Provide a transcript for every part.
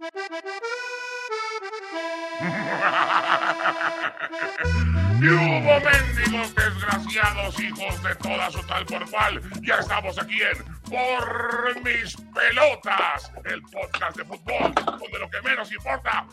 Y hubo mendigos desgraciados, hijos de toda su tal por cual. Ya estamos aquí en Por Mis Pelotas, el podcast de fútbol, donde lo que menos importa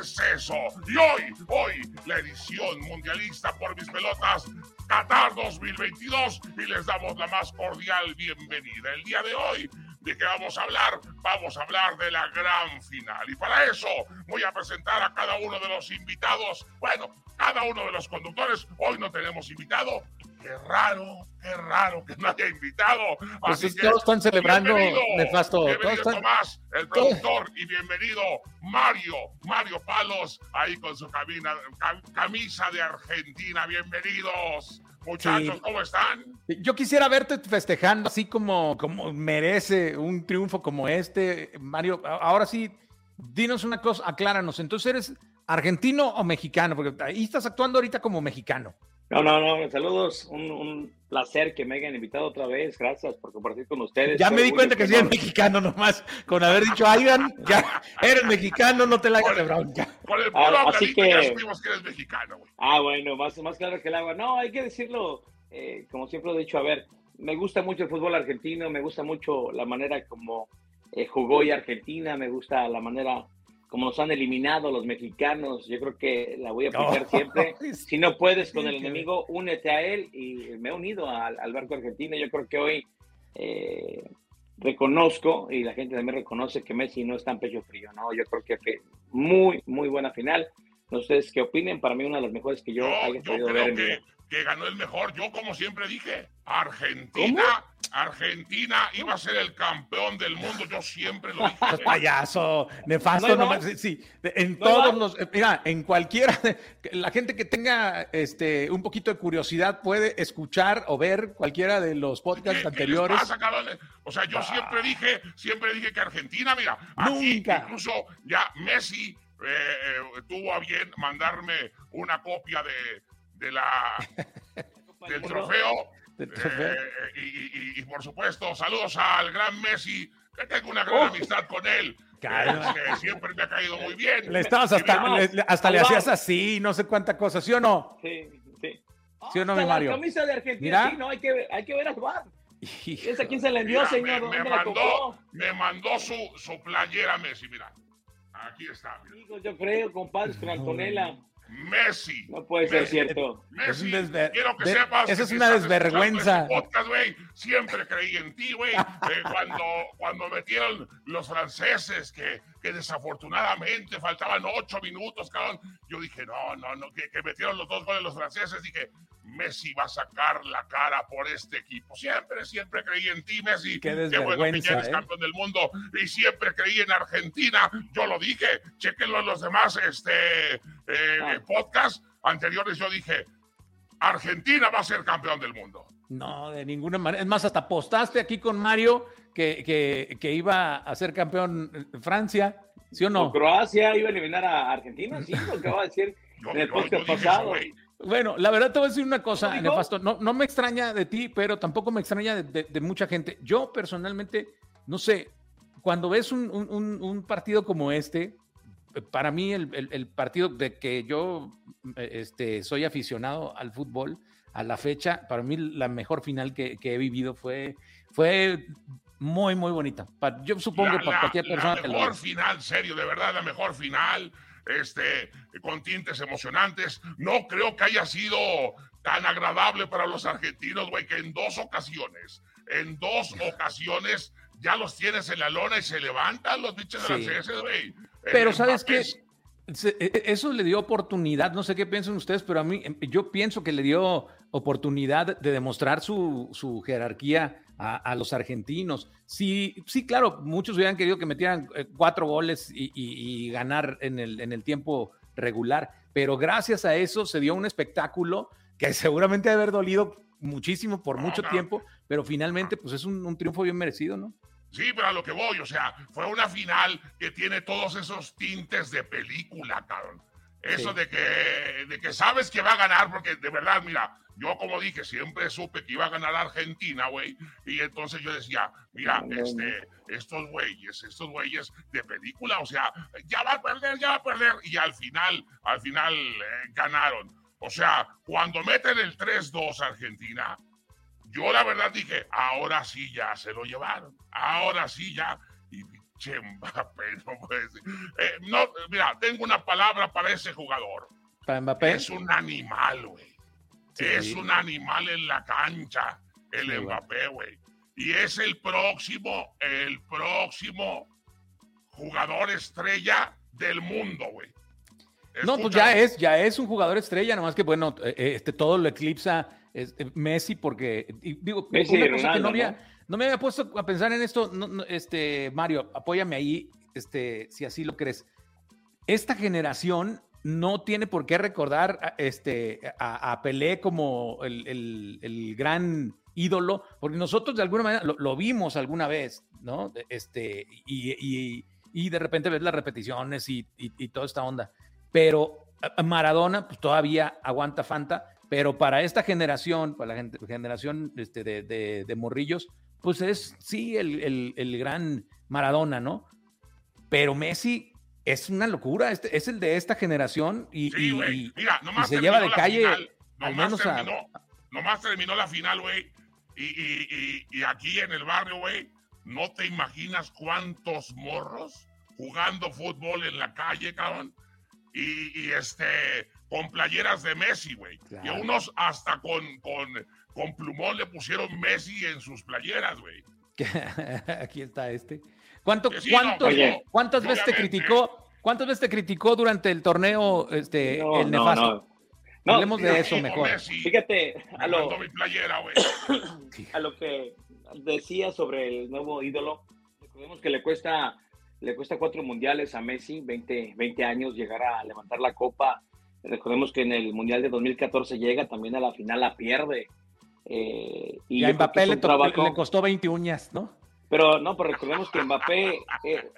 es eso. Y hoy, hoy, la edición mundialista Por Mis Pelotas, Qatar 2022, y les damos la más cordial bienvenida. El día de hoy ¿De qué vamos a hablar? Vamos a hablar de la gran final. Y para eso voy a presentar a cada uno de los invitados. Bueno, cada uno de los conductores. Hoy no tenemos invitado. Qué raro, qué raro que no haya invitado. Pues Así es que todos están celebrando, bienvenido, Nefasto. Todos Bienvenido están- Tomás, el productor, y bienvenido Mario, Mario Palos, ahí con su camina- cam- camisa de Argentina. Bienvenidos. Muchachos, Sí. ¿cómo están? Yo quisiera verte festejando así como, como merece un triunfo como este. Mario, ahora sí, dinos una cosa, acláranos. Entonces, ¿eres argentino o mexicano? Porque ahí estás actuando ahorita como mexicano. No, no, no, saludos. Un, un placer que me hayan invitado otra vez. Gracias por compartir con ustedes. Ya me di cuenta que sí enorme. mexicano nomás. Con haber dicho, Aidan, ya eres mexicano, no te la hagas de bronca. Con el Ah, así ya que- supimos que eres mexicano, güey. Ah, bueno, más, más claro que el agua. No, hay que decirlo, eh, como siempre lo he dicho, a ver, me gusta mucho el fútbol argentino, me gusta mucho la manera como eh, jugó hoy Argentina, me gusta la manera como nos han eliminado los mexicanos. Yo creo que la voy a aplicar siempre. Si no puedes con el que- enemigo, únete a él y me he unido al, al barco argentino. Yo creo que hoy eh, reconozco y la gente también reconoce que Messi no está en pecho frío, ¿no? Yo creo que fue muy, muy buena final. No sé ustedes qué opinen, para mí una de las mejores que yo, Yo, haya yo podido ver creo en mi que, vida. que ganó el mejor. Yo, como siempre dije, Argentina, Argentina iba a ser el campeón del mundo. Yo siempre lo dije. Payaso, nefasto, No más. sí, en No todos los, mira, en cualquiera, la gente que tenga este un poquito de curiosidad puede escuchar o ver cualquiera de los ¿Qué- podcasts qué les anteriores. pasa? O sea, yo siempre dije, siempre dije que Argentina, mira, aquí Nunca. incluso ya Messi eh, eh, tuvo a bien mandarme una copia de, de la del trofeo. Del trofeo. Eh, y, y- y- y, por supuesto, saludos al gran Messi, que tengo una gran Oh. amistad con él. Que- siempre me ha caído muy bien. Le estabas hasta, le- hasta le hacías así, no sé cuánta cosa, ¿sí o no? Sí, sí. ¿Sí o no, Hasta mi la Mario? camisa de Argentina, Mira. sí, no, hay que, ver- hay que ver bar. Hijo. ¿Esa quién se la envió, mira, señor? Me, me ¿Dónde la mandó, me mandó su, su playera Messi, mira. Aquí está, mira. Yo creo, compadres, con Antonella. Messi. No puede ser Messi. cierto. Messi, Es quiero que de- sepas. esa es una desvergüenza. podcast, güey, siempre creí en ti, güey. Eh, cuando, cuando metieron los franceses, que, que desafortunadamente faltaban ocho minutos, cabrón. Yo dije, no, no, no, que, que metieron los dos goles los franceses. Dije, Messi va a sacar la cara por este equipo. Siempre, siempre creí en ti, Messi. Qué bueno que ya eres ¿eh? campeón del mundo. Y siempre creí en Argentina. Yo lo dije. Chequenlo en los demás este, eh, Ah. podcasts anteriores. Yo dije, Argentina va a ser campeón del mundo. No, de ninguna manera. Es más, hasta apostaste aquí con Mario que, que, que iba a ser campeón Francia, ¿sí o ¿O no? Croacia iba a eliminar a Argentina? Sí, lo que va a decir Yo, en el podcast eso, pasado. Bueno, la verdad te voy a decir una cosa. Nefasto. No, no me extraña de ti, pero tampoco me extraña de, de- de mucha gente. Yo personalmente, no sé, cuando ves un, un- un- partido como este, para mí el, el- el partido de que yo este, soy aficionado al fútbol, a la fecha, para mí la mejor final que, que he vivido fue, fue muy, muy bonita. yo supongo para cualquier persona. La mejor final, serio, de verdad, la mejor final, este, con tintes emocionantes. No creo que haya sido tan agradable para los argentinos, güey, que en dos ocasiones, en dos ocasiones ya los tienes en la lona y se levantan los bichos franceses, güey. Pero ¿sabes qué? E, e, eso le dio oportunidad, no sé qué piensan ustedes, pero a mí em, yo pienso que le dio oportunidad de demostrar su, su jerarquía a, los argentinos. Sí, sí, claro, muchos hubieran querido que metieran eh, cuatro goles y, ganar en el, en el tiempo regular, pero gracias a eso se dio un espectáculo que seguramente debe haber dolido muchísimo por mucho tiempo, pero finalmente pues es un triunfo bien merecido, ¿no? Sí, pero a lo que voy, o sea, fue una final que tiene todos esos tintes de película, cabrón. Eso de, que, de que sabes que va a ganar, porque de verdad, mira, yo como dije, siempre supe que iba a ganar Argentina, güey. Y entonces yo decía, mira, este, estos güeyes, estos güeyes de película, o sea, ya va a perder, ya va a perder. Y al final, al final eh, ganaron. O sea, cuando meten el 3-2 Argentina, yo la verdad dije, ahora sí ya se lo llevaron, ahora sí ya. Y pinche Mbappé, no puede eh, no, mira, tengo una palabra para ese jugador. ¿Para Mbappé? Es un animal, güey. Es un animal en la cancha, el Mbappé, güey. Y es el próximo, el próximo jugador estrella del mundo, güey. No, pues ya es, ya es un jugador estrella, nomás que bueno, eh, eh, este todo lo eclipsa este, Messi, porque digo, una cosa que no, había, no, me había puesto a pensar en esto, este, Mario, apóyame ahí, este, si así lo crees. Esta generación no tiene por qué recordar a, este, a, Pelé como el, gran ídolo, porque nosotros de alguna manera lo, vimos alguna vez, ¿no? Este, y, de repente ves las repeticiones y, toda esta onda. Pero Maradona, pues todavía aguanta Fanta, pero para esta generación, para la generación este, de, morrillos, pues es sí el, gran Maradona, ¿no? Pero Messi es una locura, este, es el de esta generación y, se lleva de calle al menos terminó, a... Nomás terminó la final, güey, y, aquí en el barrio, güey, no te imaginas cuántos morros jugando fútbol en la calle, cabrón. Y, este, con playeras de Messi, güey. Y unos hasta con, con, con plumón le pusieron Messi en sus playeras, güey. Aquí está este. ¿Cuánto, ¿Cuántas veces te criticó? ¿Cuántas veces te criticó durante el torneo este, el nefasto? No, Hablemos de eso mejor. Fíjate, a lo, mi playera, a lo que decía sobre el nuevo ídolo, recordemos que le cuesta, le cuesta cuatro mundiales a Messi, 20, 20 años, llegar a levantar la copa Recordemos que en el Mundial de 2014 llega, también a la final la pierde. Eh, y, a Mbappé le, le, costó 20 uñas, ¿no? Pero no, pero recordemos que Mbappé. Eh,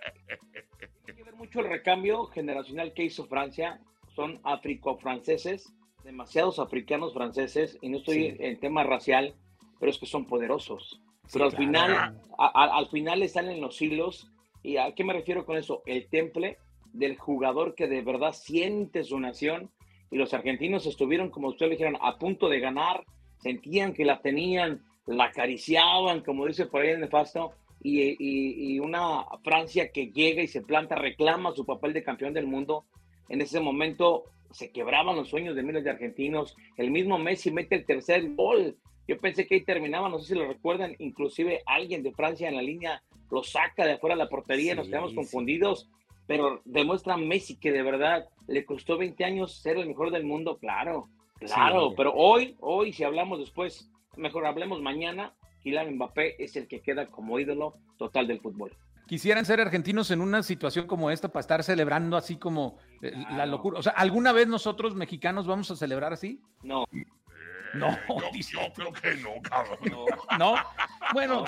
hay que ver mucho el recambio generacional que hizo Francia. Son africo-franceses, demasiados africanos franceses, y no estoy en tema racial, pero es que son poderosos. Pero al final, al final están en los hilos. ¿Y a qué me refiero con eso? El temple del jugador que de verdad siente su nación y los argentinos estuvieron, como ustedes dijeron, a punto de ganar, sentían que la tenían, la acariciaban, como dice por ahí el nefasto, y, y, una Francia que llega y se planta, reclama su papel de campeón del mundo. En ese momento se quebraban los sueños de miles de argentinos. El mismo Messi mete el tercer gol. Yo pensé que ahí terminaba, no sé si lo recuerdan, inclusive alguien de Francia en la línea lo saca de afuera de la portería, nos quedamos confundidos pero demuestra Messi que de verdad le costó 20 años ser el mejor del mundo, claro, claro, pero hoy, hoy si hablamos después, mejor hablemos mañana, Kylian Mbappé es el que queda como ídolo total del fútbol. Quisieran ser argentinos en una situación como esta para estar celebrando así como eh, la locura. O sea, ¿alguna vez nosotros mexicanos vamos a celebrar así? No. No, yo, creo que no, cabrón. No. Bueno,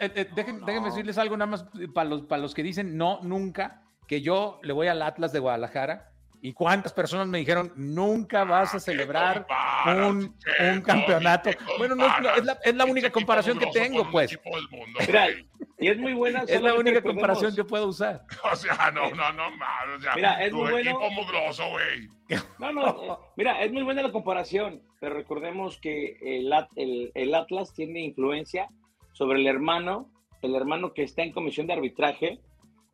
eh, eh, déjenme, decirles algo nada más para los, para los que dicen no, nunca, que yo le voy al Atlas de Guadalajara. ¿Y cuántas personas me dijeron, nunca vas a celebrar un, un campeonato? Bueno, no, es, la, es la única comparación que tengo, pues. Y es muy buena. Es la única comparación que puedo usar. O sea, no, no, no, O sea, mira, es muy bueno. güey. No, no, mira, es muy buena la comparación, pero recordemos que el, el, el, Atlas tiene influencia sobre el hermano el hermano que está en comisión de arbitraje,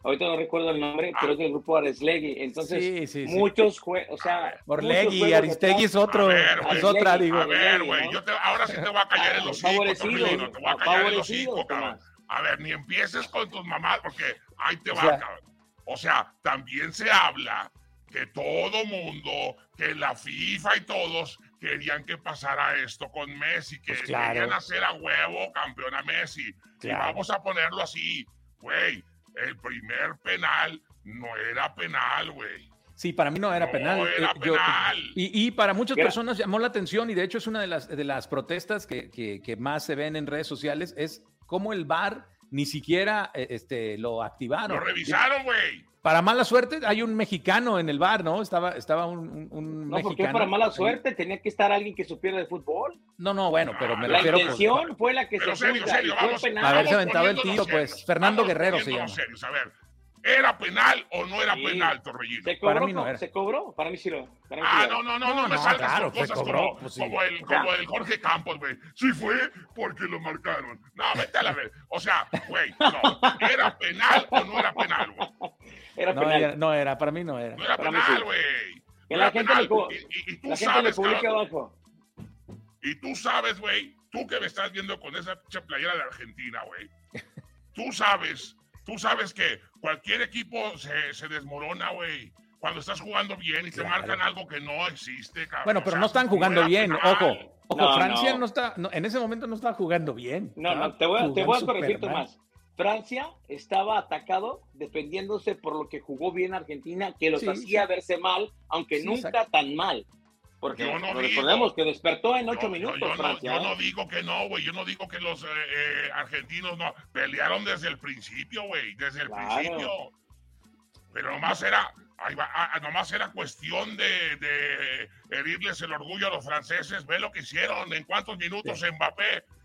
ahorita no recuerdo el nombre, pero es del grupo Areslegui. Entonces, Sí, sí, sí. muchos juegos, o sea, Orlegui, Aristegui es otro, es otra, digo. A ver, güey, ¿no? ahora sí te voy a callar hocico, Favorecido, Torrellino, te voy a callar el favorecido, hocico, cabrón. A ver, ni empieces con tus mamás, porque ahí te O va, sea- cabrón. O sea, también se habla que todo mundo, que la FIFA y todos querían que pasara esto con Messi, que Pues claro. querían hacer a huevo campeón a Messi. Y Claro. vamos a ponerlo así, güey, el primer penal no era penal, güey. Sí, para mí no era No penal. era Eh, yo- penal. y, y para muchas Era- personas llamó la atención y de hecho es una de las, de las protestas que, que- que más se ven en redes sociales, es cómo el VAR ni siquiera eh, este, lo activaron. Lo revisaron, güey. Para mala suerte, hay un mexicano en el VAR, ¿no? Estaba, estaba un, un- un No, porque mexicano. para mala suerte tenía que estar alguien que supiera de fútbol. No, no, bueno, pero me La refiero... pues, intención fue la que Pero se serio, serio, vamos. penal. Haberse vamos aventado el tiro, pues, Fernando vamos Guerrero se llama. serios. A ver, ¿era penal o no era Sí. penal, Torrellino? Se cobró, Para mí no era. se cobró, para mí sí lo. para mí sí Ah, lo- no, no, no, no, No, me salgas claro, con se cosas cobró, como, pues sí. como, el, como el Jorge Campos, güey. Sí fue porque lo marcaron. No, vete a la vez. O sea, güey, no. ¿Era penal o no era penal, güey? Era No penal. era, no era, para mí no era. No era Para mí penal, güey. No la era gente penal. le Y, tú La gente le sabes, abajo. y tú sabes, güey, tú que me estás viendo con esa pinche playera de Argentina, güey. Tú sabes, tú sabes que cualquier equipo se, se desmorona, güey. Cuando estás jugando bien y te marcan algo que no existe, cabrón. Bueno, O pero sea, no están jugando bien, penal. ojo. Ojo, No, Francia no, no. está, no, en ese momento no estaba jugando bien. No, no, te voy, a- te voy a corregir. Tomás. Francia estaba atacado defendiéndose por lo que jugó bien Argentina, que los Sí, hacía sí. verse mal, aunque Sí, nunca exacto. tan mal. Porque Yo no digo. recordemos que despertó en ocho Yo- yo- minutos yo, no, Francia. yo no ¿eh? digo que no, güey. Yo no digo que los eh, eh, argentinos no. Pelearon desde el principio, güey. Desde el Claro. principio. Pero nomás era. ahí va, ah, nomás era cuestión de, de herirles el orgullo a los franceses. Ve lo que hicieron. En cuántos minutos Mbappé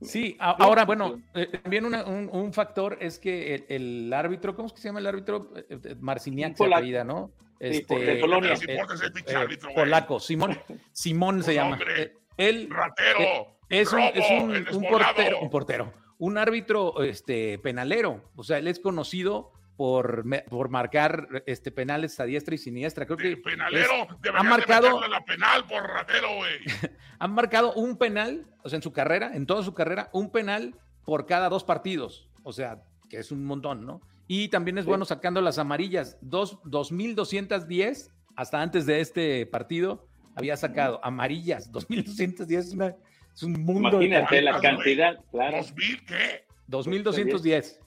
Sí, a- ahora, bueno, eh, también una- un, un factor es que el, el árbitro, ¿cómo es que se llama el árbitro? Eh, eh, Marciniak se apellida, ¿no? Sí, por- de Polonia. Árbitro, güey. polaco, Simón, Simón se llama. hombre. Él Ratero. eh, es un, es un- el portero, un portero, un árbitro este, penalero, o sea, él es conocido por, me- por marcar este, penales a diestra y siniestra. Creo que El penalero es- debería ha marcado, de la penal por ratero, güey. han marcado un penal, o sea, en su carrera, en toda su carrera, un penal por cada dos partidos. O sea, que es un montón, ¿no? Y también es Sí. bueno sacando las amarillas. Dos, 2.210 hasta antes de este partido había sacado amarillas. 2.210 es, una- es un mundo. de Imagínate la tarjetas, güey. cantidad, claro. ¿Dos mil qué? 2.210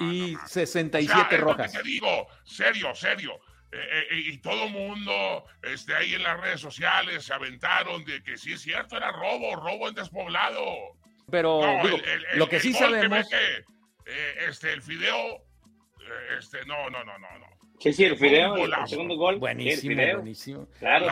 No, y no, no. 67 O sea, que rojas. te digo, serio, serio. Eh, eh, y todo mundo este, ahí en las redes sociales se aventaron de que sí es cierto, era robo, robo en despoblado. Pero No, digo, el- el- lo que el sí sabemos. mete, eh, este, el fideo, eh, este, no, no, no, no, no. Sí, sí, el fideo, el segundo gol. Buenísimo, el fideo. buenísimo. Claro,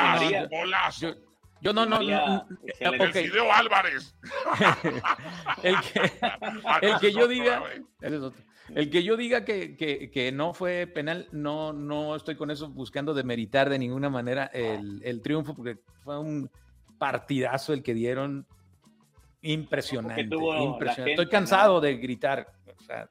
golazo. Yo, yo no, no, María, no. El fideo Álvarez. el que, Ah, el que yo diga, güey. ese es otro. El que yo diga que, que- que no fue penal, no, no estoy con eso buscando demeritar de ninguna manera el, el triunfo, porque fue un partidazo el que dieron impresionante. Impresionante. gente, estoy cansado de gritar, o sea,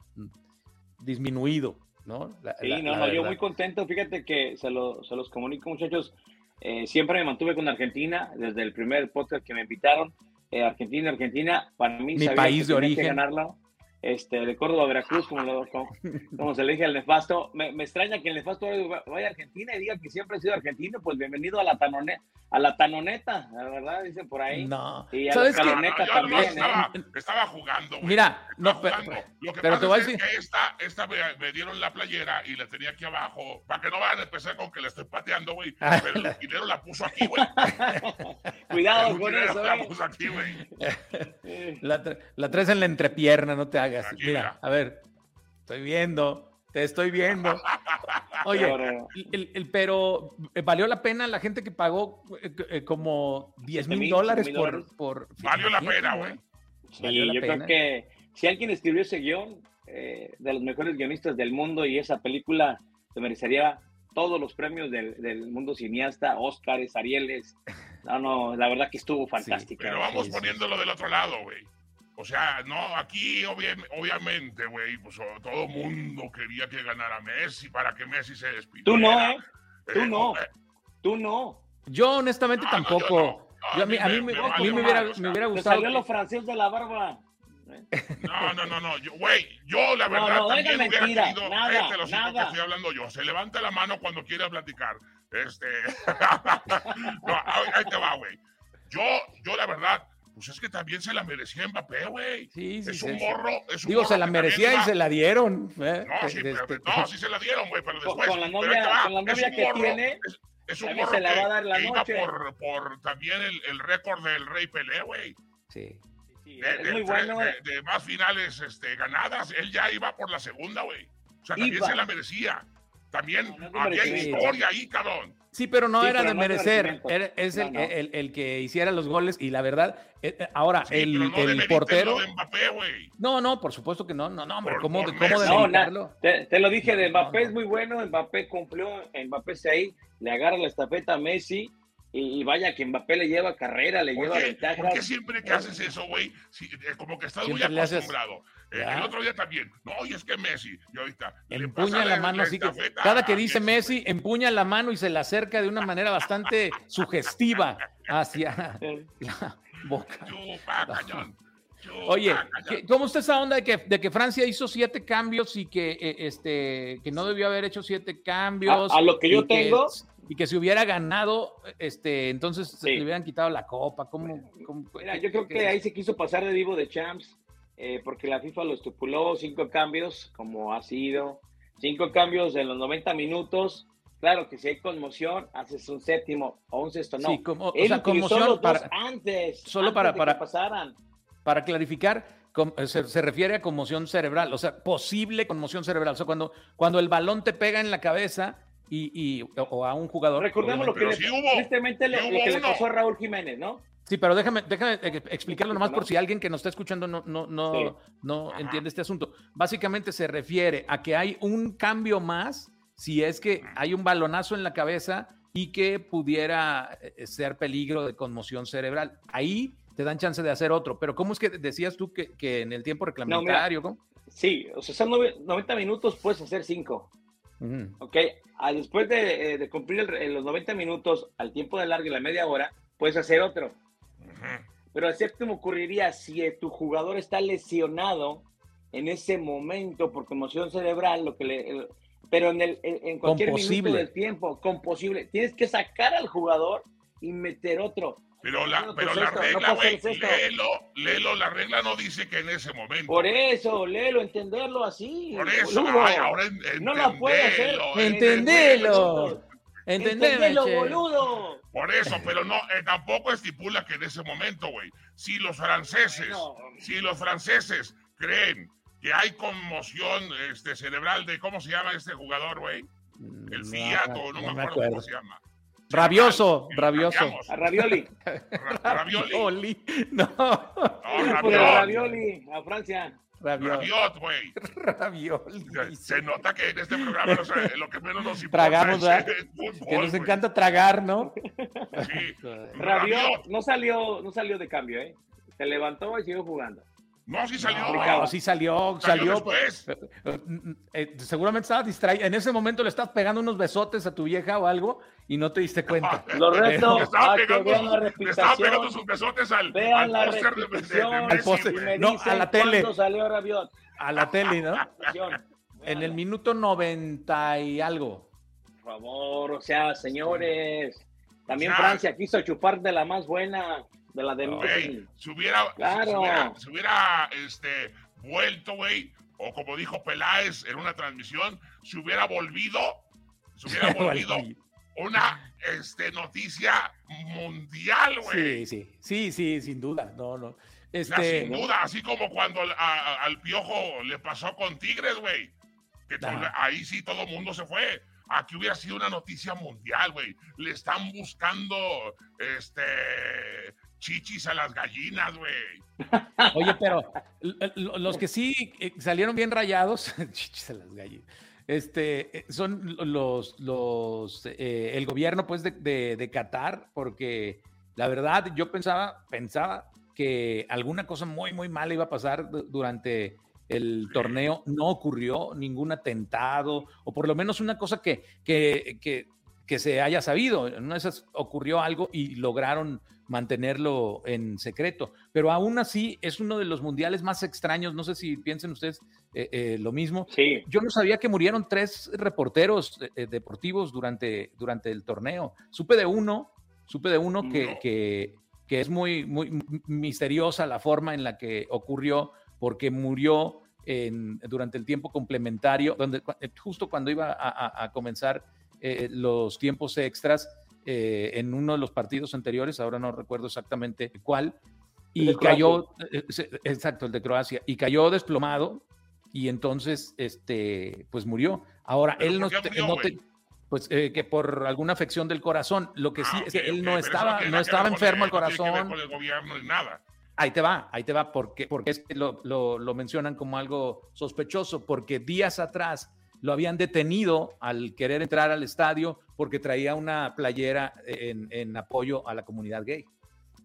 disminuido, ¿no? La- Sí, la- no, la no, yo muy contento. Fíjate que se, lo- se los comunico, muchachos. Eh, siempre me mantuve con Argentina desde el primer podcast que me invitaron. Eh, Argentina, Argentina, para mí Mi país de origen. ganarlo. Este, de Córdoba a Veracruz, como, lo- como, como se le dije al nefasto. Me, me extraña que el nefasto vaya a Argentina y diga que siempre ha sido argentino. Pues bienvenido a la, tanone, a la tanoneta, la verdad, dicen por ahí. No. Y a ¿Sabes los qué? No, no, Neta yo nomás también, ¿eh? estaba, estaba jugando, güey. Mira, Estaba no, pero, jugando. Lo que pero pasa te voy a es decir. que esta, esta me, me dieron la playera y la tenía aquí abajo, para que no vayan a empezar con que la estoy pateando, güey. Ah, Pero el utilero la puso aquí, güey. Cuidado El con eso, la ¿eh? puso aquí, güey. La, la traes en la entrepierna, no te hagas. Aquí, Mira, a ver, estoy viendo, te estoy viendo. Oye, el, el- pero eh, valió la pena la gente que pagó eh, eh, como 10 mil 7,000, dólares 7,000 por, por. Valió la pena, güey. Sí, Valió la yo pena. creo que si alguien escribió ese guion, eh, de los mejores guionistas del mundo, y esa película se merecería todos los premios del, del mundo cineasta, Óscares, Arieles. No, no, la verdad que estuvo fantástica. Pero vamos sí. poniéndolo del otro lado, güey. O sea, no, aquí obvia- obviamente, güey, pues todo mundo quería que ganara Messi para que Messi se despidiera. Tú no, ¿eh? Tú Eh, no. eh, Tú no. Yo honestamente No, no, yo tampoco. no. No, Yo a mí, a mí me, a mí me hubiera, me hubiera Te gustado. salió que- lo francés de la barba. No, no, no, no. Yo, güey, yo la No, verdad no, también hubiera mentira, querido. nada, Cállate los hijos que nada. estoy hablando yo. Se levanta la mano cuando quiera platicar. Este. no, ahí ahí te va, güey. Yo, yo la verdad, pues es que también se la merecía Mbappé, güey. Sí, sí, es un sí. morro. Es un Digo, morro se la merecía y se la dieron. ¿eh? No, sí, Este, pero- no, sí se la dieron, güey, pero después. con la novia- va, con la novia que morro, tiene, es- Es un morro se la va a dar la que iba noche. por, por también el, el récord del Rey Pelé, güey. sí. Sí, De, es de muy bueno. de- de más finales este, ganadas. Él ya iba por la segunda, güey. O sea, también Iba. se la merecía. También No, no había historia ahí, cabrón. Sí, pero no Sí, era pero de no merecer. es el, No, no. El, el que hiciera los goles y la verdad, ahora, Sí, el, pero no el portero. de Mbappé. No, no, por supuesto que no, no, no, hombre, Por- ¿cómo, por de- cómo demeritarlo? Te, te lo dije, de Mbappé no. es muy bueno, Mbappé cumplió, Mbappé se ahí, le agarra la estafeta a Messi y, y vaya que Mbappé le lleva carrera, le ¿Por lleva qué, ventajas. por qué siempre que haces eso, güey? si- eh, como que estás muy acostumbrado. Eh, el otro día también. No, y es que Messi. Y ahorita. Empuña la mano así que cada que dice Messi, empuña la mano y se la acerca de una manera bastante sugestiva hacia la boca. Chupa, cañón. Chupa, Oye. ¿qué- ¿cómo está esa onda de que, de que Francia hizo siete cambios y que, eh, este, que no debió haber hecho siete cambios? A- a lo que yo y tengo- y que si hubiera ganado, este, entonces se le hubieran quitado la copa. ¿Cómo, cómo- Mira, yo creo que ahí se quiso pasar de vivo de champs, eh, porque la FIFA lo estipuló, cinco cambios, como ha sido, cinco cambios en los 90 minutos. Claro que si hay conmoción, haces un séptimo o un sexto, no. Sí, como- o sea, conmoción los para- antes, solo antes para- de para- que pasaran. Para clarificar, eh, se, se refiere a conmoción cerebral, o sea, posible conmoción cerebral. O sea, cuando, cuando el balón te pega en la cabeza y, y- o, o a un jugador. Recordemos lo que le, sí hubo, tristemente le- sí lo hubo que le uno. pasó a Raúl Jiménez, ¿no? Sí, pero déjame, déjame eh, explicarlo nomás ¿no? por si alguien que nos está escuchando no, no, no, Sí. no entiende este asunto. Básicamente se refiere a que hay un cambio más si es que hay un balonazo en la cabeza y que pudiera eh, ser peligro de conmoción cerebral. Ahí te dan chance de hacer otro. Pero ¿cómo es que decías tú que, que en el tiempo reglamentario? ¿cómo? Sí, o sea, son nove- 90 minutos, puedes hacer cinco. Ujú. ¿ok? Ah, después de, eh, de cumplir el- eh, los 90 minutos, al tiempo de largo y la media hora, puedes hacer otro. Ujú. Pero el séptimo ocurriría si eh, tu jugador está lesionado en ese momento por conmoción cerebral, lo que le, el- pero en, el, en, cualquier posible. minuto del tiempo, con posible, tienes que sacar al jugador y meter otro. Pero la, No, pero pues la esto, no regla, güey, esto. léelo, léelo, la regla no dice que en ese momento. Por eso, léelo, entenderlo así. Por eso, boludo. ay, ahora en- No la puede hacer. entendelo, Entendelo. Boludo. Por eso, pero no, eh, tampoco estipula que en ese momento, güey, si los franceses, No. si los franceses creen que hay conmoción este, cerebral de, ¿cómo se llama este jugador, güey? El No, Fiat, o no, me acuerdo cómo se llama. Rabioso, rabioso. A Ravioli. Ra- Ravioli. No, No, Ravioli. Ravioli a Francia. ravioli. Raviot, güey. Ravioli. Se nota que en este programa no sé, lo que menos nos importa Tragamos, es fútbol, Que nos encanta tragar, ¿no? Sí. Rabiot no salió, no salió de cambio, ¿eh? Se levantó y siguió jugando. No, sí salió. No, sí salió, Salió salió. después. Eh, eh, eh, seguramente estabas distraído. En ese momento le estabas pegando unos besotes a tu vieja o algo y no te diste cuenta. Lo reto Le estaba a que pegando, vean la le estaba pegando repetición. sus besotes al, Vean al la póster de- de- de repetición. Messi, Al póster. y güey. me No, a la tele. cuándo salió Rabiot. A la tele, ¿no? Repetición. En el minuto 90 y algo. Por favor, o sea, señores. También. Francia quiso chupar de la más buena, de la de Messi. si hubiera, Claro. si hubiera, si hubiera, este, vuelto, güey, o como dijo Peláez en una transmisión, si hubiera volvido, si hubiera volvido una este, noticia mundial, güey. Sí, sí, sí, sí, sin duda. No, no. O sea, Este, sin duda, así como cuando al, a- al piojo le pasó con Tigres, güey. Que to- Ajá. ahí sí todo el mundo se fue. Aquí hubiera sido una noticia mundial, güey. Le están buscando este chichis a las gallinas, güey. Oye, pero los que sí eh, salieron bien rayados, chichis a las gallinas, este, eh, son los, los, eh, el gobierno pues de, de, de Qatar, porque la verdad yo pensaba, pensaba que alguna cosa muy, muy mala iba a pasar du- durante el torneo. No ocurrió ningún atentado, o por lo menos una cosa que, que, que, que se haya sabido. En una de esas ocurrió algo y lograron mantenerlo en secreto. Pero aún así es uno de los mundiales más extraños. No sé si piensen ustedes eh, eh, lo mismo. Sí, Yo no sabía que murieron tres reporteros eh, deportivos durante, durante el torneo. Supe de uno, supe de uno que, No. que, que es muy, muy misteriosa la forma en la que ocurrió, porque murió en- durante el tiempo complementario, donde, justo cuando iba a, a- a comenzar los tiempos extras eh, en uno de los partidos anteriores, ahora no recuerdo exactamente cuál, y cayó, eh, se- exacto, el de Croacia, y cayó desplomado y entonces, este, pues murió. Ahora, ¿Pero él no, te- murió, no te- güey? pues eh, que por alguna afección del corazón, lo que sí Ah, es que él no estaba, no estaba enfermo el no tiene que ver corazón. con el gobierno ni nada. Ahí te va, ahí te va, porque, porque es que lo, lo- lo mencionan como algo sospechoso, porque días atrás lo habían detenido al querer entrar al estadio porque traía una playera en, en apoyo a la comunidad gay.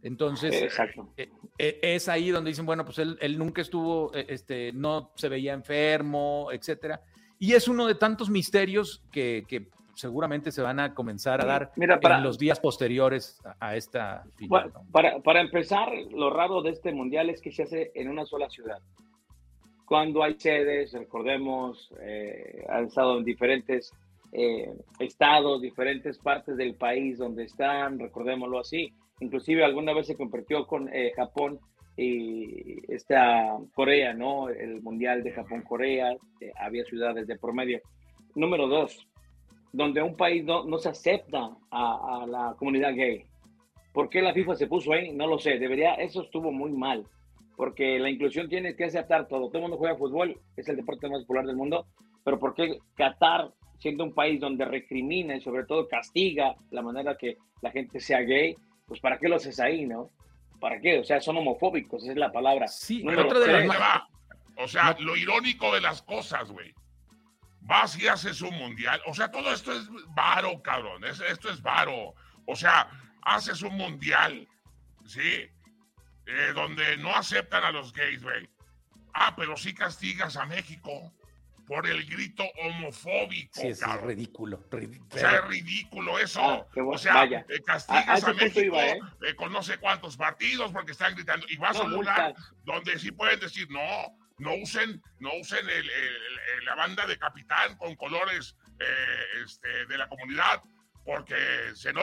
Entonces, eh, eh, es ahí donde dicen, bueno, pues él, él nunca estuvo, eh, este, no se veía enfermo, etcétera. Y es uno de tantos misterios que, que seguramente se van a comenzar a dar Mira, para- en los días posteriores a, a esta final. Para, para empezar, lo raro de este mundial es que se hace en una sola ciudad. Cuando hay sedes, recordemos, eh, han estado en diferentes eh, estados, diferentes partes del país donde están, recordémoslo así. Inclusive alguna vez se compartió con eh, Japón y esta Corea, ¿no? El mundial de Japón-Corea, eh, había ciudades de promedio. Número dos, donde un país no, no se acepta a, a la comunidad gay. ¿Por qué la FIFA se puso ahí? No lo sé. Debería, eso estuvo muy mal. Porque la inclusión tiene que aceptar todo. Todo el mundo juega fútbol, es el deporte más popular del mundo. Pero ¿por qué Qatar, siendo un país donde recrimina y sobre todo castiga la manera que la gente sea gay, pues ¿para qué lo haces ahí, no? ¿Para qué? O sea, son homofóbicos, esa es la palabra. Sí, otra de las va. O sea, lo irónico de las cosas, güey. Vas y haces un mundial. O sea, todo esto es varo, cabrón. Es- esto es varo. O sea, haces un mundial, ¿sí? Eh, donde no aceptan a los gays, güey. Ah, pero sí castigas a México por el grito homofóbico, Sí, es ridículo. rid- O sea, es ridículo eso. Ah, o sea, vaya. eh, A- a castigas a, punto México iba, ¿eh? eh, con no sé cuántos partidos porque están gritando. Y vas a un lugar donde sí pueden decir, no, no usen, no usen el- el- el- la banda de capitán con colores eh, este, de la comunidad porque se no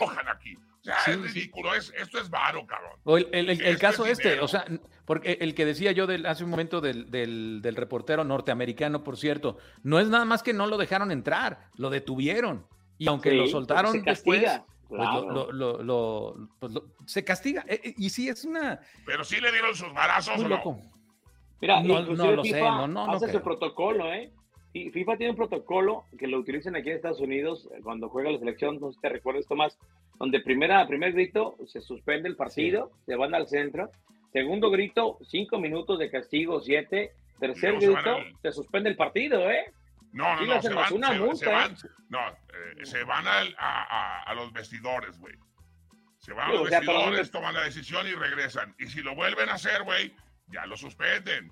Cojan aquí. O sea, Sí, es sí. ridículo. Es, esto es varo, cabrón. O el, el- caso es este, dinero. o sea, porque el que decía yo del, hace un momento del, del- del reportero norteamericano, por cierto, no es nada más que no lo dejaron entrar, lo detuvieron. Y aunque Sí, lo porque soltaron se después, castiga, pues claro. lo- lo- lo- lo- pues lo- se castiga. Eh, eh, y sí, es una... Pero sí le dieron sus barazos Muy o no. loco. Mira, No- no lo sé, FIFA no- no- no hace su protocolo, ¿eh? Y FIFA tiene un protocolo que lo utilizan aquí en Estados Unidos eh, cuando juega la selección, no sé si te recuerdas, Tomás, donde primera, primer grito se suspende el partido, se van al centro, segundo grito, cinco minutos de castigo, siete, tercer grito, se suspende el partido, ¿eh? No, no, no, se van, una se, multa, se van, ¿eh? no, eh, se van al- a, a- a los vestidores, güey. Se van a Sí, los sea, pero vestidores, ¿dónde- toman la decisión y regresan. Y si lo vuelven a hacer, güey, ya lo suspenden.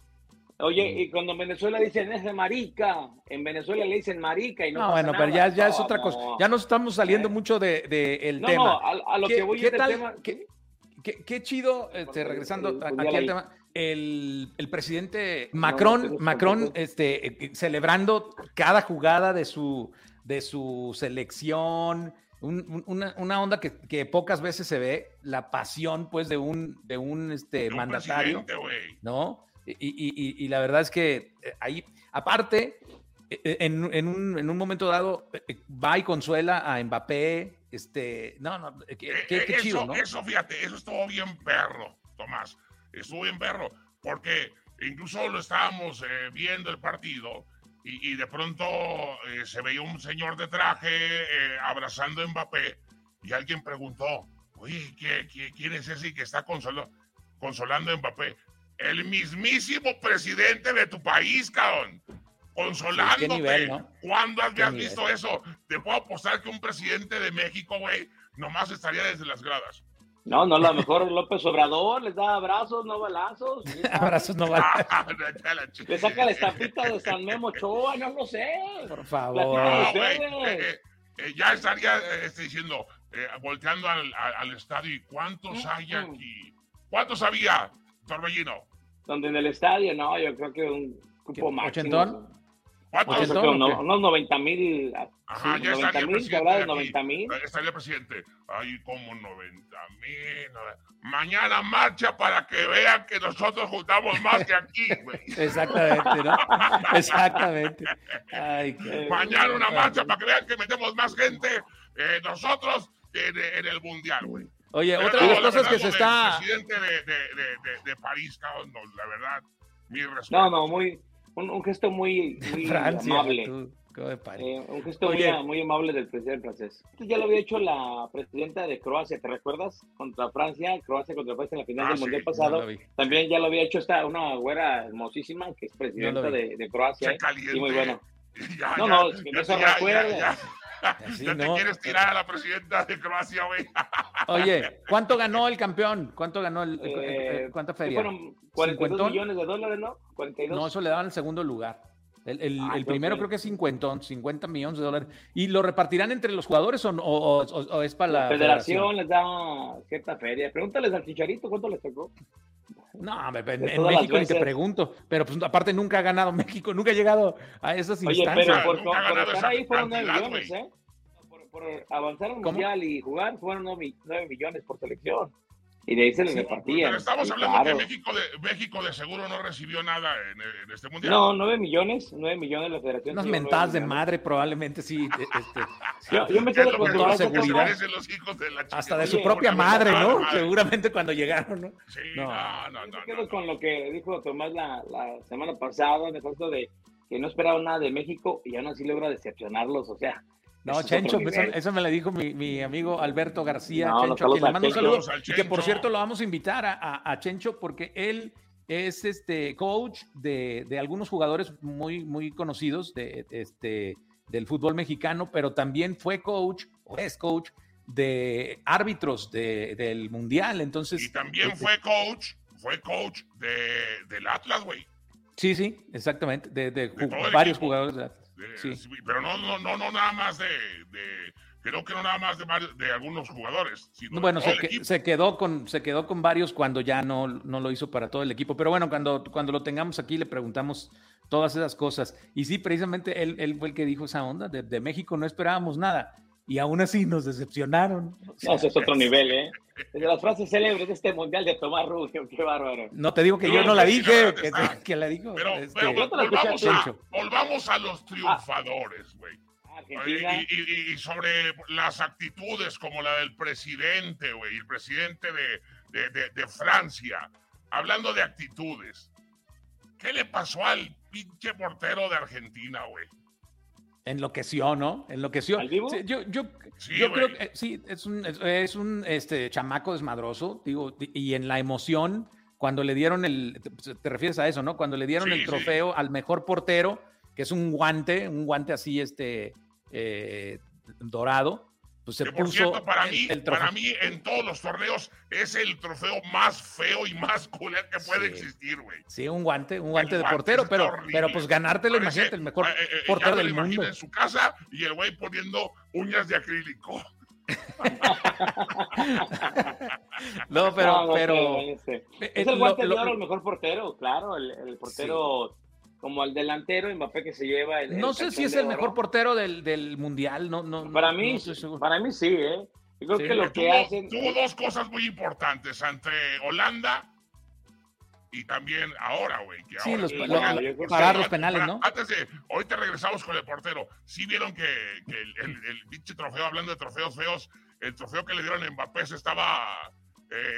Oye, y cuando en Venezuela dicen es de marica, en Venezuela le dicen marica y no No, pasa bueno, pero ya, es No, otra cosa. no. Ya nos estamos saliendo Eh. mucho del de, el No, tema. no, a, a lo ¿Qué- que voy qué tal- tema. qué- Qué, qué chido, este, regresando el aquí al tema, el, el presidente Macron, no, no, Macron este, celebrando cada jugada de su, de su selección, un- un- una, una onda que, que pocas veces se ve, la pasión pues de un, de un este, De un mandatario. ¿no? Y, y- y- la verdad es que eh, ahí, aparte, eh, eh, en, en un, en un momento dado, eh, eh, va y consuela a Mbappé, este, no, no, qué, qué- qué eso, chido, ¿no? Eso, fíjate, eso estuvo bien perro, Tomás. Estuvo bien perro, porque incluso lo estábamos eh, viendo el partido y, y de pronto eh, se veía un señor de traje eh, abrazando a Mbappé y alguien preguntó, oye, ¿qué- qué- quién es ese que está consolo- consolando a Mbappé? El mismísimo presidente de tu país, cabrón. Consolándote. qué nivel, ¿no? ¿Cuándo habías nivel. visto eso? Te puedo apostar que un presidente de México, güey, nomás estaría desde las gradas. No, no, a lo mejor López Obrador les da abrazos, no balazos. Abrazos no vale. Le saca la estampita de San Memo Ochoa, no lo sé. Por favor. eh, eh, eh, ya estaría eh, este, diciendo, eh, volteando al, al- al estadio, ¿y cuántos hay aquí? ¿Cuántos había, Torbellino? Donde en el estadio, no, yo creo que un cupo ¿Qué, máximo. ochentón? Yo ¿Cuántos? creo ¿Ochentón que o uno- qué? unos 90 mil. Ajá, sí, ya 90 estaría el mil, de de aquí. 90 mil. Eh, Estaría el presidente. Hay como 90 mil. Mañana marcha para que vean que nosotros juntamos más que aquí, güey. Exactamente, ¿no? Exactamente. Ay, qué- Mañana una marcha para que vean que metemos más gente eh, nosotros en, en el mundial, güey. Oye, Pero otra de no, las la cosas que se está. presidente de, de, de, de- de París, cabrón, no, la verdad, mi respeto. No, no, muy, un, un gesto muy, muy Francia, amable. tú, ¿cómo de París? Eh, un gesto muy, muy amable del presidente francés. Esto ya lo había hecho la presidenta de Croacia, ¿te recuerdas? Contra Francia, Croacia contra Francia en la final Ah, del sí, Mundial no No pasado. vi. También ya lo había hecho esta, una güera hermosísima que es presidenta No de, de Croacia. Qué ¿eh? Y muy bueno. Ya, No, ya, no, es que ya no se recuerda. Así ya te no. quieres tirar a la presidenta de Croacia, güey. Oye, ¿cuánto ganó el campeón? ¿Cuánto ganó el, Eh, eh, cuánta ¿qué feria? Fueron 42 ¿Cincuentón? millones de dólares, ¿no? 42. No, eso le daban el segundo lugar. El, el- Ah, el primero creo que es 50, 50 millones de dólares. ¿Y lo repartirán entre los jugadores o, o- o- o es para la, la federación les da cierta feria. Pregúntales al Chicharito cuánto les tocó. No, en, México ni te pregunto. Pero pues aparte nunca ha ganado México, nunca ha llegado a esas Oye, instancias. pero por, estar ahí fueron 9 cantidad, millones. ¿eh? Por, por avanzar al ¿Cómo? mundial y jugar fueron 9, millones por selección. Y de ahí se les Sí, repartían. Pero estamos Sí, hablando claro. que México de, México de seguro no recibió nada en, en este mundial. No, 9 millones, 9 millones la federación. Unas nueve mentadas de madre probablemente sí. e- este, Yo, yo me ¿Qué es quedo con toda seguridad. los hijos de la chica? hasta de su propia madre, de ¿no? madre. Seguramente cuando llegaron, ¿no? Sí, No. no, no, Yo no. me quedo no, no. con lo que dijo Tomás la, la semana pasada, de esto de que no esperaba nada de México y aún así logra decepcionarlos. O sea, No, Chencho, otro eso, me lo dijo mi, mi amigo Alberto García, No, Chencho, no, a quien le mando un saludos saludo. al Y que por cierto lo vamos a invitar a, a- a Chencho porque él es este coach de, de algunos jugadores muy, muy conocidos de, este, del fútbol mexicano, pero también fue coach o es coach de árbitros de, del Mundial. Entonces, y también este, fue coach, fue coach de, del Atlas, güey. Sí, sí, exactamente, de, de De ju- todo el varios equipo. jugadores del Atlas. De- Sí. Pero no, no, no, no nada más de, de- creo que no nada más de, de algunos jugadores, sino Bueno, se, que- se quedó con, se quedó con varios cuando ya no, no lo hizo para todo el equipo. Pero bueno, cuando, cuando lo tengamos aquí le preguntamos todas esas cosas. Y sí, precisamente él, él fue el que dijo esa onda. De, de México no esperábamos nada. Y aún así nos decepcionaron. O sea, No, ese es otro nivel, ¿eh? De las frases célebres de este mundial de Tomás Rubio, qué bárbaro. no te digo que No, yo no la dije, que, la dijo. Pero, este, pero volvamos, a, volvamos los triunfadores, güey. Y sobre las actitudes como la del presidente, güey, el presidente de, de- de- de Francia, hablando de actitudes, ¿qué le pasó al pinche portero de Argentina, güey? Enloqueció, ¿no? Enloqueció. ¿Al vivo? Sí, yo yo, Sí, yo creo que eh, sí, es un, es, es un este, chamaco desmadroso, digo, y en la emoción, cuando le dieron el, te, te refieres a eso, ¿no? Cuando le dieron Sí, el sí. trofeo al mejor portero, que es un guante, un guante así, este, eh, dorado, pues se Que por puso cierto, para el- mí, el para mí, en todos los torneos, es el trofeo más feo y más culero que puede Sí. existir, güey. Sí, un guante, un guante de guante portero, pero, horrible. pero pues ganártelo, Parece- imagínate, el mejor eh, eh, ya portero me del mundo. En su casa y el güey poniendo uñas de acrílico. No, pero, No, no, pero, eh, Es el guante de lo- oro, el mejor portero, claro, el, el portero como el delantero Mbappé que se lleva. el- No el sé si es el oro. mejor portero del, del mundial, no, no. Para mí, para mí sí, ¿eh? Yo creo Sí. que lo que tuvo, hacen. tuvo dos cosas muy importantes ante Holanda y también ahora, güey. que Sí, ahora- los- lo- parar los penales, ¿no? Antes de, ahorita regresamos con el portero. Sí vieron que, que el, el, el pinche trofeo, hablando de trofeos feos, el trofeo que le dieron a Mbappé se estaba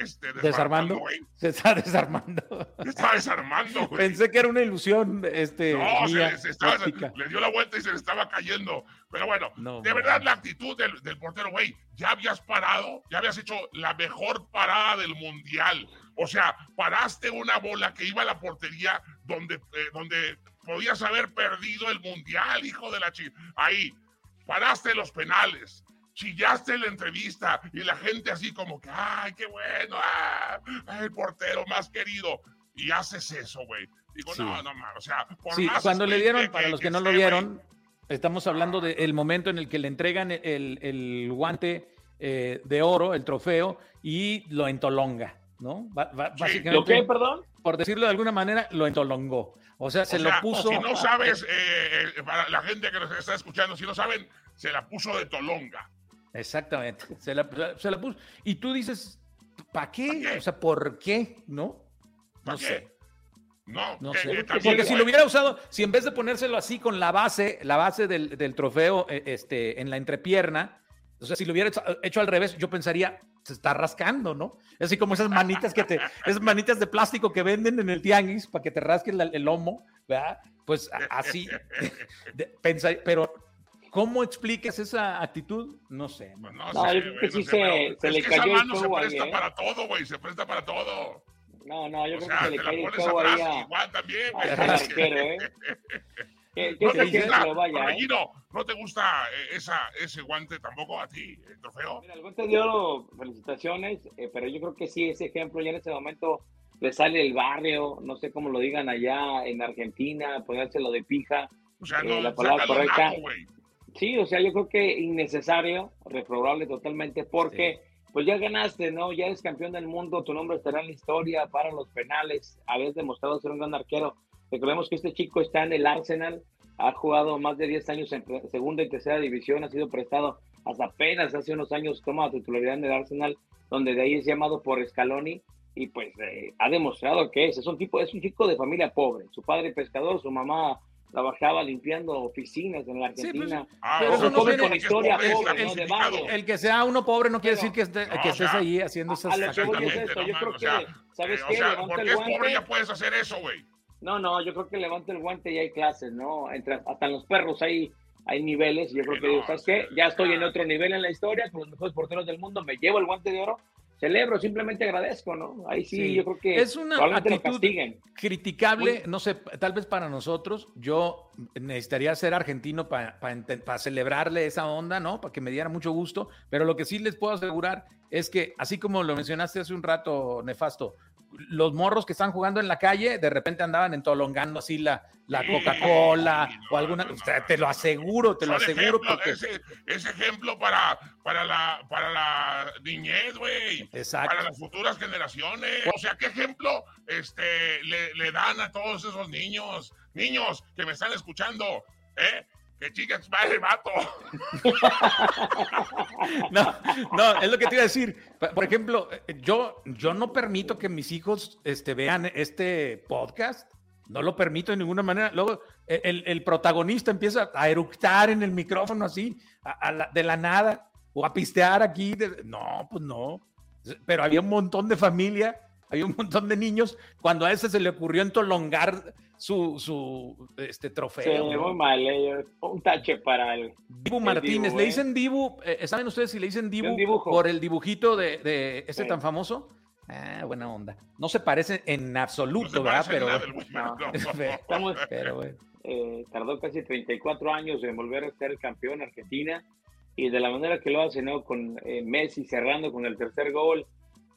este, Desarmando. Se está desarmando. Se estaba desarmando, güey. Pensé que era una ilusión, este, No, se mía, se estaba- le dio la vuelta y se le estaba cayendo. Pero bueno, No, de no. verdad la actitud del, del portero, güey, ya habías parado, ya habías hecho la mejor parada del mundial. O sea, paraste una bola que iba a la portería donde, eh, donde podías haber perdido el mundial, hijo de la chi. Ahí, paraste los penales. Chillaste en la entrevista y la gente así como que, ay, qué bueno, ah, el portero más querido. Y haces eso, güey. Digo, Sí. no, no, man, o sea, por Sí, más cuando le dieron, para los que no lo vieron, estamos hablando del momento en el que le entregan el, el guante eh, de oro, el trofeo, y lo entolonga, ¿no? Sí. básicamente, ¿Lo qué, perdón? por decirlo de alguna manera, lo entolongó. O sea, se lo puso. Si no sabes, eh, para la gente que nos está escuchando, si no saben, se la puso de tolonga. Exactamente. Se la, se la puso. Y tú dices, ¿para qué? ¿Pa' qué? O sea, ¿por qué? ¿No? ¿Pa' No qué? sé. No, No sé. eh, Porque si lo hubiera usado, si en vez de ponérselo así con la base, la base del, del trofeo eh, este, en la entrepierna, o sea, si lo hubiera hecho, hecho al revés, yo pensaría, se está rascando, ¿no? Es así como esas manitas que te, esas manitas de plástico que venden en el tianguis para que te rasquen el lomo, ¿verdad? Pues así, de- pero ¿cómo explicas esa actitud? No sé. pues no. No, sé, yo creo que sí sé, se- pero se es le que cayó el esa mano se show ahí, presta ¿eh? para todo, güey, se presta para todo. No, no, yo O creo sea, que se le cae el show ahí a, igual también, güey. al arquero, ¿eh? ¿Qué, qué ¿No te gusta, que lo vaya, eh? Corregino, ¿no te gusta eh, esa, ese guante tampoco a ti, el trofeo? Mira, el guante de oro, felicitaciones, eh, pero yo creo que sí, ese ejemplo ya en ese momento le sale el barrio, no sé cómo lo digan allá en Argentina, ponérselo de pija. O sea, Eh, no, la palabra correcta. naco, güey. Sí, o sea, yo creo que innecesario, reprobable totalmente, porque pues ya ganaste, ¿no? Ya eres campeón del mundo, tu nombre estará en la historia para los penales, habías demostrado ser un gran arquero. Recordemos que este chico está en el Arsenal, ha jugado más de 10 años en segunda y tercera división, ha sido prestado hasta apenas hace unos años, toma la titularidad en el Arsenal, donde de ahí es llamado por Scaloni y pues eh, ha demostrado que es, es un tipo, es un chico de familia pobre, su padre pescador, su mamá trabajaba limpiando oficinas en la pues, Argentina. Ah, Pero ojo, eso no porque tiene- es historia pobre, pobre, está ¿no? De justificado. barrio. El que sea uno pobre no quiere Pero- decir que, esté- No, que o estés sea, ahí haciendo esas es yo creo o sea, que, ¿sabes Eh, qué? O sea, porque es guante. pobre ya puedes hacer eso, güey. No, no, yo creo que levanta el guante y hay clases, ¿no? Entre, hasta en los perros hay, hay niveles. y Yo creo que, no, digo, ¿sabes qué? Ya estoy en otro nivel en la historia, con los mejores porteros del mundo, me llevo el guante de oro. Celebro, simplemente agradezco, ¿no? Ahí sí, yo creo que es una actitud criticable, no sé, tal vez para nosotros, yo necesitaría ser argentino para celebrarle esa onda, ¿no? Para que me diera mucho gusto, pero lo que sí les puedo asegurar es que, así como lo mencionaste hace un rato, Nefasto, los morros que están jugando en la calle, de repente andaban entolongando así la, la Coca-Cola o alguna. te lo aseguro, te lo aseguro. Porque... Ese, ese, ejemplo para, para, la, para la niñez, güey. Para las futuras generaciones. O sea, ¿qué ejemplo este, le, le dan a todos esos niños? Niños que me están escuchando, ¿eh? Que chicas padre vato. no, no, es lo que te iba a decir. Por ejemplo, yo, yo no permito que mis hijos este, vean este podcast. No lo permito de ninguna manera. Luego, el, el protagonista empieza a eructar en el micrófono así, de la nada, o a pistear aquí. no, pues no. Pero había un montón de familia, había un montón de niños. Cuando a ese se le ocurrió entolongar su, su este, trofeo. Sí, muy mal, eh, un tache para el. Dibu Martínez, le dicen eh. Dibu, eh, ¿saben ustedes si le dicen Dibu por el dibujito de, de este tan famoso? Ah, buena onda. No se parece en absoluto, ¿verdad? Pero, pero bueno. tardó casi 34 años en volver a ser campeón Argentina y de la manera que lo hace, ¿no? Con Messi cerrando con el tercer gol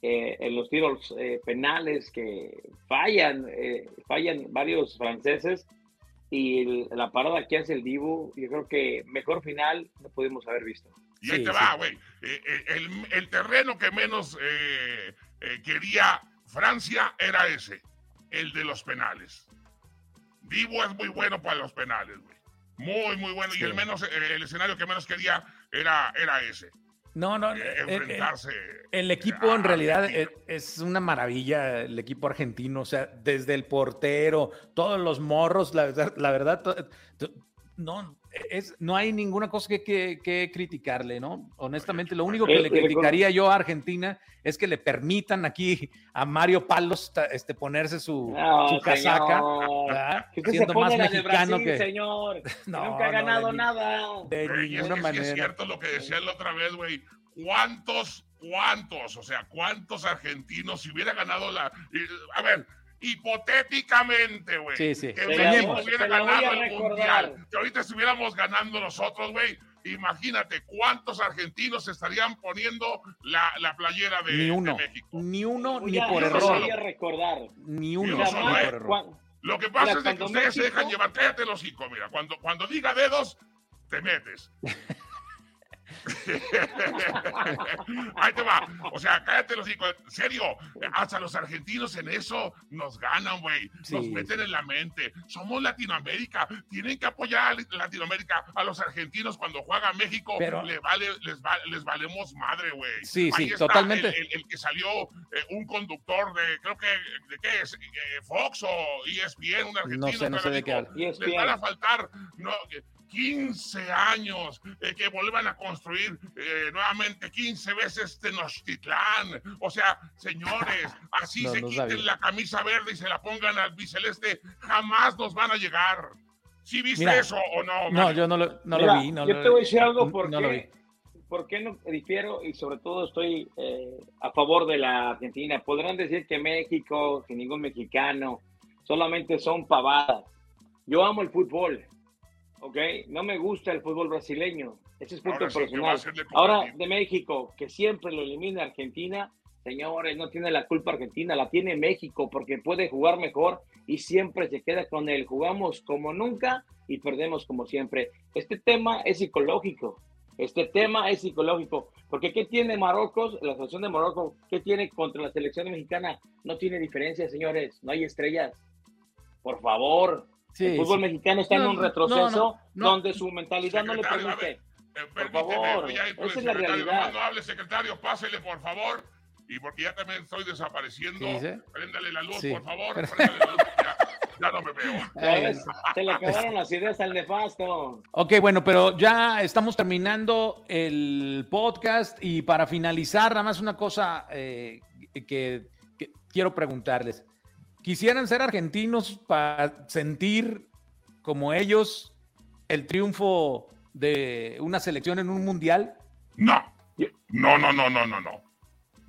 eh, en los tiros eh, penales que fallan, eh, fallan varios franceses y la parada que hace el Dibu, yo creo que mejor final no pudimos haber visto. Y ahí te va, güey. El, el, terreno que menos quería Francia era ese, el de los penales. Dibu es muy bueno para los penales, güey. Muy, muy bueno. Y el menos, el escenario que menos quería era, era ese. No, no, eh, eh, eh, el, equipo en realidad es, una maravilla, el equipo argentino, o sea, desde el portero, todos los morros, la, la verdad, no, es, no hay ninguna cosa que, que, criticarle, ¿no? Honestamente, lo único que le criticaría yo a Argentina es que le permitan aquí a Mario Palos este, ponerse su, su casaca, siendo más mexicano que... Señor, no, nunca ha ganado nada. De ninguna manera. Es cierto lo que decía la otra vez, güey. ¿Cuántos, cuántos, o sea, cuántos argentinos si hubiera ganado la... A ver, hipotéticamente, güey. Sí, sí. Que México hubiera ganado el mundial. Que ahorita estuviéramos ganando nosotros, güey. Imagínate cuántos argentinos estarían poniendo la, la playera de, ni uno, México. Ni uno, ni por error. recordar. Ni uno, ni por error. Lo que pasa es que ustedes se dejan llevar. Cállate los hijos, mira. Cuando, cuando diga dedos, te metes. Ahí te va. O sea, cállate los hijos. En serio, hasta los argentinos en eso nos ganan, güey. Nos meten en la mente. Somos Latinoamérica. Tienen que apoyar a Latinoamérica. A los argentinos cuando juega México les, vale, les, valemos madre, güey. Sí, sí, totalmente. El, que salió eh, un conductor de, creo que, ¿de qué es? Eh, Fox o ESPN, un argentino. No sé, no sé de qué. Les van a faltar. No, 15 años eh, que vuelvan a construir eh, nuevamente 15 veces Tenochtitlán. O sea, señores, así se quiten la camisa verde y se la pongan al biceleste, jamás nos van a llegar. ¿Sí viste eso o no? No, yo no lo, no lo vi. No yo te voy a decir algo porque, ¿por qué no difiero? Y sobre todo estoy eh, a favor de la Argentina. Podrán decir que México, que ningún mexicano, solamente son pavadas. Yo amo el fútbol ¿ok? No me gusta el fútbol brasileño. Ese es punto personal. Ahora, de México, que siempre lo elimina Argentina, señores, no tiene la culpa Argentina, la tiene México porque puede jugar mejor y siempre se queda con él. Jugamos como nunca y perdemos como siempre. Este tema es psicológico. Este tema es psicológico. Porque ¿qué tiene Marruecos, la selección de Marruecos, qué tiene contra la selección mexicana? No tiene diferencia, señores. No hay estrellas. Por favor, el fútbol mexicano está en un retroceso donde su mentalidad no le permite. Eh, por favor, esa es la realidad. No hable, secretario, pásele, por favor. Y porque ya también estoy desapareciendo, préndale la luz, por favor. Préndale la luz, ya, no me veo. Se le acabaron las ideas al nefasto. Ok, bueno, pero ya estamos terminando el podcast y para finalizar, nada más una cosa eh, que quiero preguntarles quisieran ser argentinos para sentir como ellos el triunfo de una selección en un mundial? No, no, no, no, no, no, no.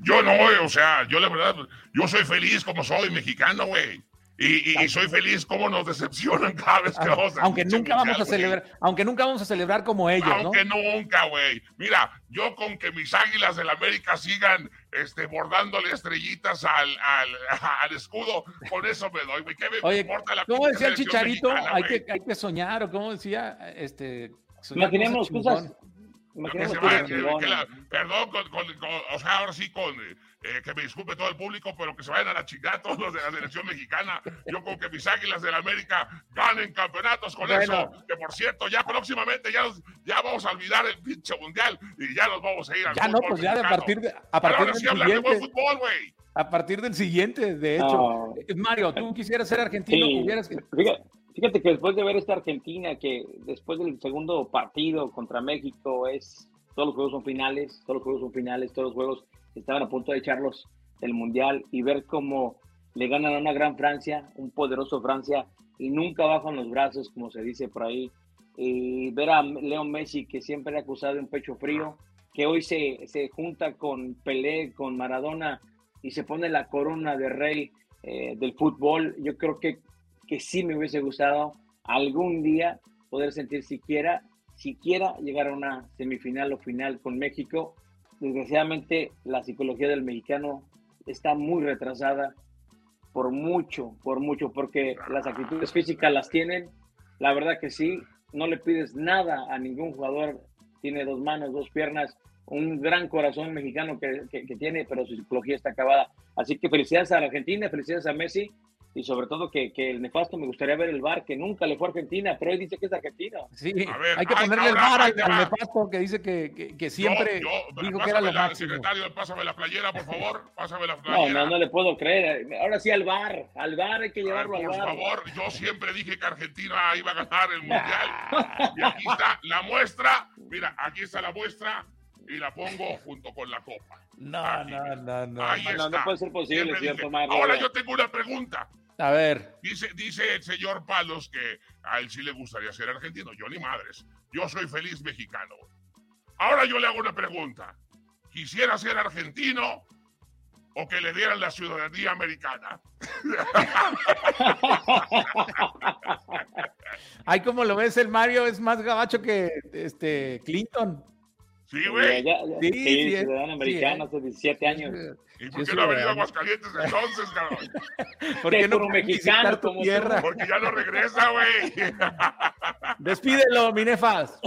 Yo no, o sea, yo la verdad, yo soy feliz como soy mexicano, güey. Y, soy feliz como nos decepcionan cada vez que vamos a Aunque nunca vamos a celebrar, aunque nunca vamos a celebrar como ellos, Aunque nunca, güey. Mira, yo con que mis águilas del América sigan este, bordándole estrellitas al, al, escudo, con eso me doy, güey. ¿Qué me importa la ¿Cómo decía el Chicharito? Hay que, hay que soñar, o cómo decía, este... Imaginemos cosas, perdón, o sea, ahora sí con eh, que me disculpe todo el público, pero que se vayan a la chingada todos los de la selección mexicana. Yo con que mis águilas del América ganen campeonatos con eso. Que por cierto, ya próximamente ya, ya vamos a olvidar el pinche mundial y ya nos vamos a ir al Ya no, pues ya a partir, de, a partir del siguiente. fútbol, a partir del siguiente, de hecho. Eh, Mario, tú quisieras ser argentino, Fíjate que después de ver esta Argentina, que después del segundo partido contra México es, todos los juegos son finales, todos los juegos son finales, todos los juegos estaban a punto de echarlos del Mundial y ver cómo le ganan a una gran Francia, un poderoso Francia, y nunca bajan los brazos, como se dice por ahí. Y ver a Leo Messi, que siempre ha acusado de un pecho frío, que hoy se, se junta con Pelé, con Maradona, y se pone la corona de rey eh, del fútbol. Yo creo que que sí me hubiese gustado algún día poder sentir siquiera, siquiera llegar a una semifinal o final con México. Desgraciadamente la psicología del mexicano está muy retrasada por mucho, por mucho, porque las actitudes físicas las tienen. La verdad que sí, no le pides nada a ningún jugador. Tiene dos manos, dos piernas, un gran corazón mexicano que, que tiene, pero su psicología está acabada. Así que felicidades a la Argentina, felicidades a Messi y sobre todo que, que, el nefasto me gustaría ver el bar que nunca le fue a Argentina, pero hoy dice que es Argentina. Sí, hay que ponerle el bar al, nefasto que dice que, que, siempre dijo que era lo máximo. Secretario, pásame la playera, por favor, pásame la playera. No, no, no le puedo creer. Ahora sí al bar, al bar hay que llevarlo al bar. Por favor, yo siempre dije que Argentina iba a ganar el Mundial. y aquí está la muestra, mira, aquí está la muestra y la pongo junto con la copa. No, no, no, no. Ahí no, no puede ser posible, cierto, Ahora yo tengo una pregunta. A ver. Dice, dice el señor Palos que a él sí le gustaría ser argentino. Yo ni madres. Yo soy feliz mexicano. Ahora yo le hago una pregunta. ¿Quisiera ser argentino o que le dieran la ciudadanía americana? Ay, como lo ves, el Mario es más gabacho que este Clinton. Sí, güey. Sí, sí, ciudadano americano hace 17 años. ¿Y por qué no ha venido a Aguascalientes entonces, cabrón? Porque no mexicano tu tierra. Porque ya no regresa, güey. Despídelo, Minefas.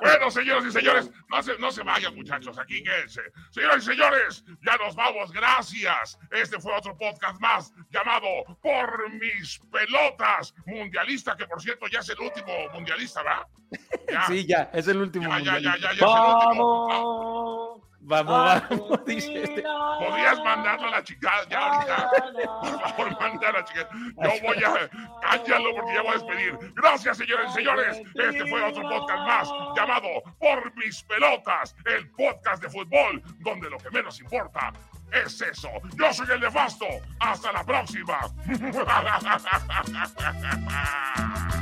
Bueno, señoras y señores, no se, no se vayan, muchachos. Aquí quédense. Señoras y señores, ya nos vamos. Gracias. Este fue otro podcast más llamado Por mis pelotas mundialista, que por cierto ya es el último mundialista, ¿verdad? Sí, ya, es el último. Ya, ya, ya, ya, ya, ¡Vamos! Vamos, vamos, dice este. Podrías mandarlo a la chica, ya ahorita. Por favor, manda a la chica. Yo voy a. Cállalo porque ya voy a despedir. Gracias, señores y señores. Este fue otro podcast más llamado Por mis pelotas, el podcast de fútbol, donde lo que menos importa es eso. Yo soy el nefasto. Hasta la próxima.